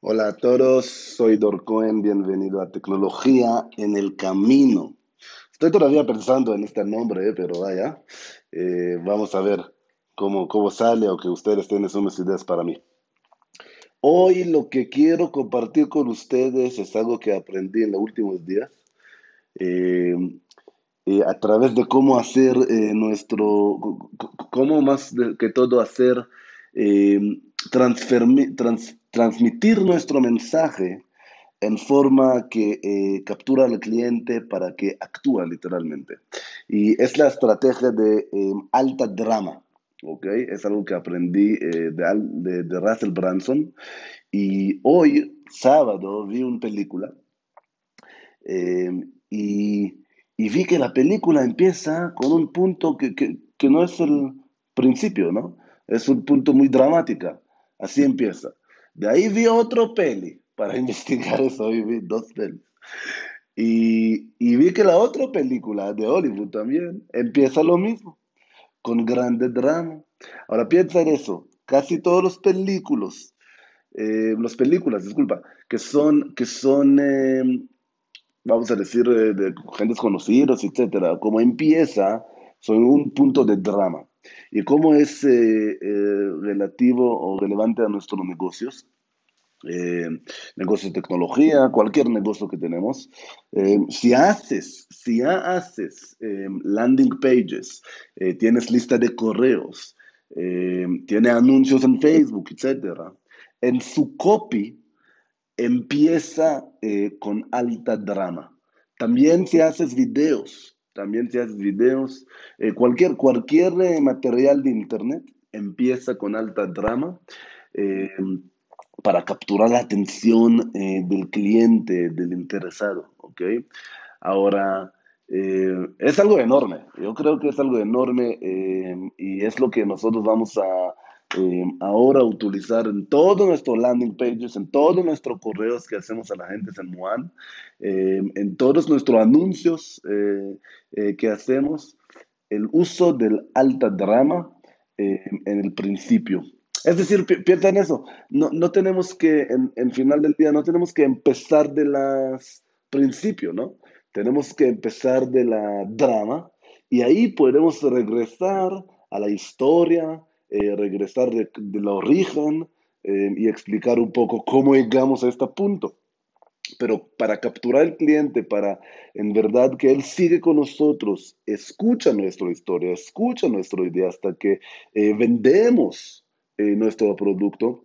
Hola a todos, soy Dorcoen, bienvenido a Tecnología en el Camino. Estoy todavía pensando en este nombre, eh, pero vaya, eh, vamos a ver cómo, cómo sale o que ustedes tienen unas ideas para mí. Hoy lo que quiero compartir con ustedes es algo que aprendí en los últimos días, eh, a través de cómo hacer nuestro, cómo más que todo hacer transmitir nuestro mensaje en forma que eh, captura al cliente para que actúe literalmente. Y es la estrategia de em, alta drama, ¿ok? Es algo que aprendí eh, de, de, Russell Branson. Y hoy, sábado, vi una película em, y, y, vi que la película empieza con un punto que, que, que no es el principio, ¿no? Es un punto muy dramático. Así empieza. De ahí vi otro peli para investigar eso, y vi dos pelis. Y, y, vi que la otra película de Hollywood también empieza lo mismo, con grandes drama. Ahora piensa en eso, casi todos los películas, eh, las películas, disculpa, que son, que son eh, vamos a decir, eh, de gentes conocidos, etcétera, como empieza, son un punto de drama y cómo es eh, eh, relativo o relevante a nuestros negocios. Eh, negocios de tecnología, cualquier negocio que tenemos. si haces, si haces landing pages, tienes lista de correos, tiene anuncios en Facebook, etc. En su copy empieza con alta drama. También si haces videos, también si haces videos, eh, cualquier, cualquier eh, material de internet empieza con alta drama eh, para capturar la atención del cliente, del interesado, ¿ok? Ahora, es algo enorme, yo creo que es algo enorme y es lo que nosotros vamos a eh, ahora utilizar en todos nuestros landing pages, en todos nuestros correos que hacemos a la gente en Muan, eh, en todos nuestros anuncios eh, que hacemos, el uso del alta drama en el principio. Es decir, piensa en eso, no, no tenemos que, en, en, final del día, no tenemos que empezar de las principios, ¿no? Tenemos que empezar de la drama y ahí podemos regresar a la historia, eh, regresar de, la origen eh, y explicar un poco cómo llegamos a este punto. Pero para capturar al cliente, para en verdad que él sigue con nosotros, escucha nuestra historia, escucha nuestra idea hasta que eh, vendemos nuestro producto,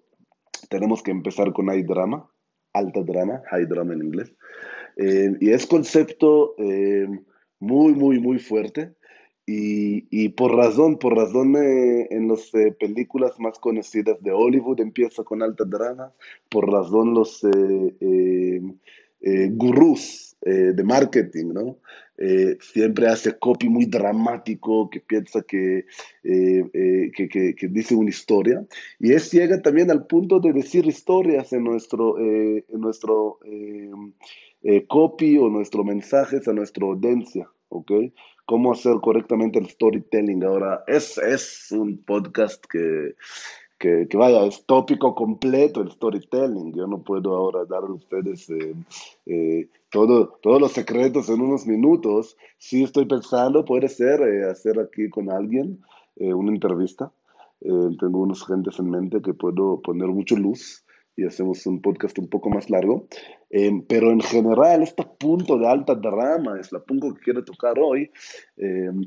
tenemos que empezar con high drama, alta drama, high drama en inglés. y es concepto muy, muy, muy fuerte. Y, y, por razón, por razón eh, en las eh, películas más conocidas de Hollywood empieza con alta drama, por razón los eh, gurús de marketing, ¿no? siempre hace copy muy dramático que piensa que, que, que, dice una historia. Y es llega también al punto de decir historias en nuestro, en nuestro copy o nuestros mensajes a nuestra audiencia, ¿ok? cómo hacer correctamente el storytelling. Ahora, es, es un podcast que, que, vaya, es tópico completo el storytelling. Yo no puedo ahora dar a ustedes eh, eh, todo, todos los secretos en unos minutos. Sí estoy pensando, puede ser, eh, hacer aquí con alguien una entrevista. tengo unos gentes en mente que puedo poner mucho luz y hacemos un podcast un poco más largo. Em, pero en general, este punto de alta drama es la punto que quiero tocar hoy. Em,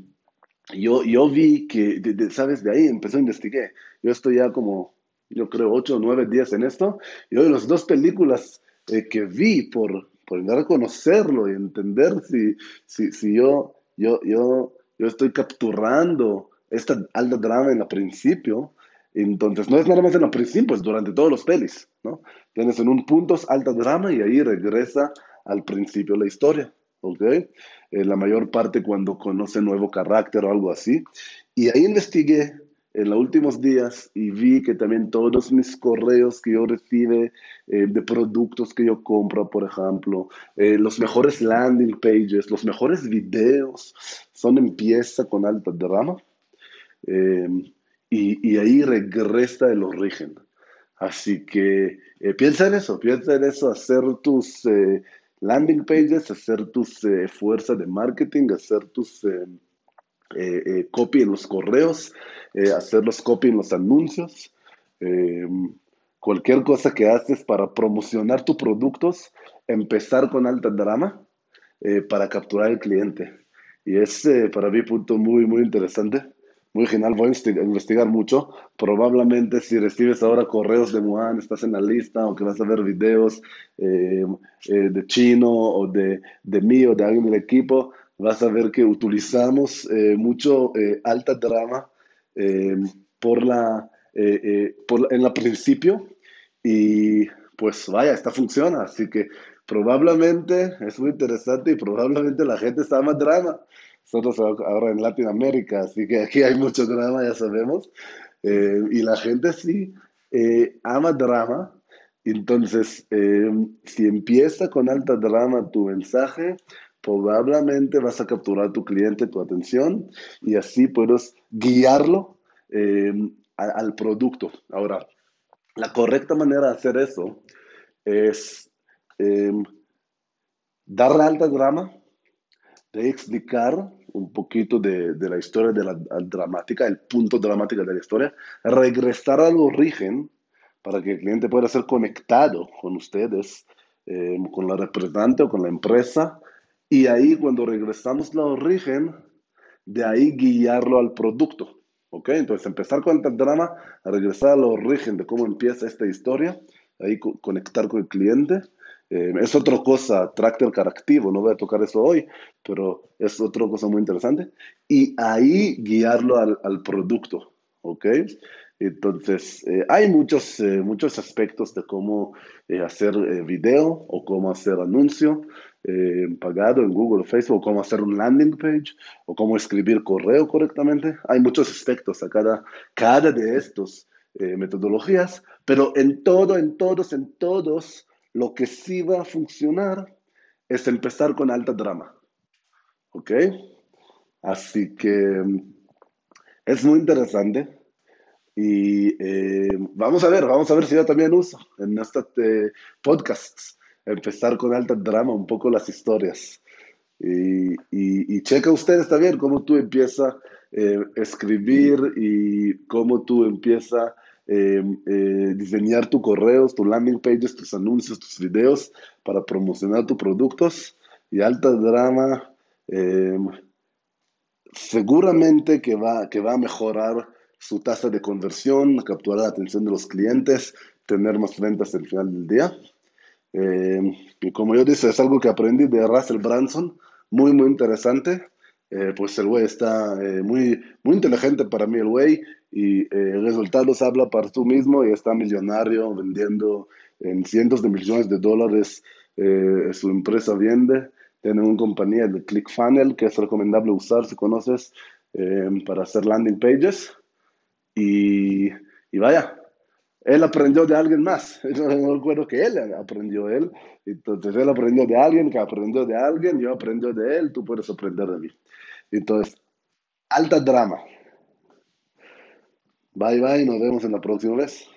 yo, yo vi que, ¿sabes? De ahí empecé a investigar. Yo estoy ya como, yo creo, 8 o 9 días en esto. Y hoy las dos películas eh, que vi por, por a conocerlo y entender si, si, si yo, yo, yo, yo estoy capturando esta alta drama en el principio, entonces, no es nada más en el principio, es durante todos los pelis, ¿no? Tienes en un punto alta drama y ahí regresa al principio la historia, ¿ok? Eh, la mayor parte cuando conoce nuevo carácter o algo así. Y ahí investigué en los últimos días y vi que también todos mis correos que yo recibe eh, de productos que yo compro, por ejemplo, eh, los mejores landing pages, los mejores videos, son empieza con alta drama. Y, ahí regresa el origen. Así que eh, piensa en eso, piensa en eso, hacer tus eh, landing pages, hacer tus eh, fuerzas de marketing, hacer tus copy en los correos, hacer los copy en los anuncios, cualquier cosa que haces para promocionar tus productos, empezar con alta drama para capturar al cliente. Y es para mí punto muy, muy interesante muy genial, voy a investigar mucho. Probablemente si recibes ahora correos de Muan, estás en la lista, o que vas a ver videos eh, eh, de Chino o de, de mí o de alguien del equipo, vas a ver que utilizamos eh, mucho alta drama por la, por, en la principio y pues vaya, esta funciona, así que probablemente es muy interesante y probablemente la gente está más drama nosotros ahora en Latinoamérica, así que aquí hay mucho drama, ya sabemos, eh, y la gente sí eh, ama drama, entonces eh, si empieza con alta drama tu mensaje, probablemente vas a capturar a tu cliente, tu atención, y así puedes guiarlo al producto. Ahora, la correcta manera de hacer eso es darle alta drama, de explicar un poquito de, de la historia de la, dramática, el punto dramático de la historia, regresar al origen para que el cliente pueda ser conectado con ustedes, eh, con la representante o con la empresa, y ahí cuando regresamos al origen, de ahí guiarlo al producto. ¿Ok? Entonces empezar con el drama, regresar al origen de cómo empieza esta historia, ahí conectar con el cliente eh, es otra cosa, tractor caractivo, no voy a tocar eso hoy, pero es otra cosa muy interesante. Y ahí guiarlo al, al producto, ¿ok? Entonces, eh, hay muchos, eh, muchos aspectos de cómo hacer video o cómo hacer anuncio pagado en Google o Facebook, o cómo hacer un landing page o cómo escribir correo correctamente. Hay muchos aspectos a cada, cada de estos metodologías, pero en todo, en todos, en todos, lo que sí va a funcionar es empezar con alta drama. ¿Ok? Así que mm, es muy interesante. Y eh, vamos a ver, vamos a ver si yo también uso en estos eh, podcasts. Empezar con alta drama, un poco las historias. Y, y, checa ustedes también cómo tú empiezas a eh, escribir y cómo tú empiezas eh, eh, diseñar tus correos, tus landing pages, tus anuncios, tus videos para promocionar tus productos y alta drama eh, seguramente que va, que va a mejorar su tasa de conversión, capturar la atención de los clientes, tener más ventas al final del día. y como yo dije, es algo que aprendí de Russell Branson, muy, muy interesante. Pues el güey está muy, muy inteligente para mí, el güey, y eh, el resultado habla para tú mismo y está millonario vendiendo en cientos de millones de dólares eh, su empresa vende. Tiene una compañía de ClickFunnels que es recomendable usar si conoces eh, para hacer landing pages. Y, y, vaya, él aprendió de alguien más. Yo no recuerdo que él aprendió él. Entonces él aprendió de alguien que aprendió de alguien, yo aprendí de él, tú puedes aprender de mí. Entonces, alta drama. Bye bye, nos vemos en la próxima vez.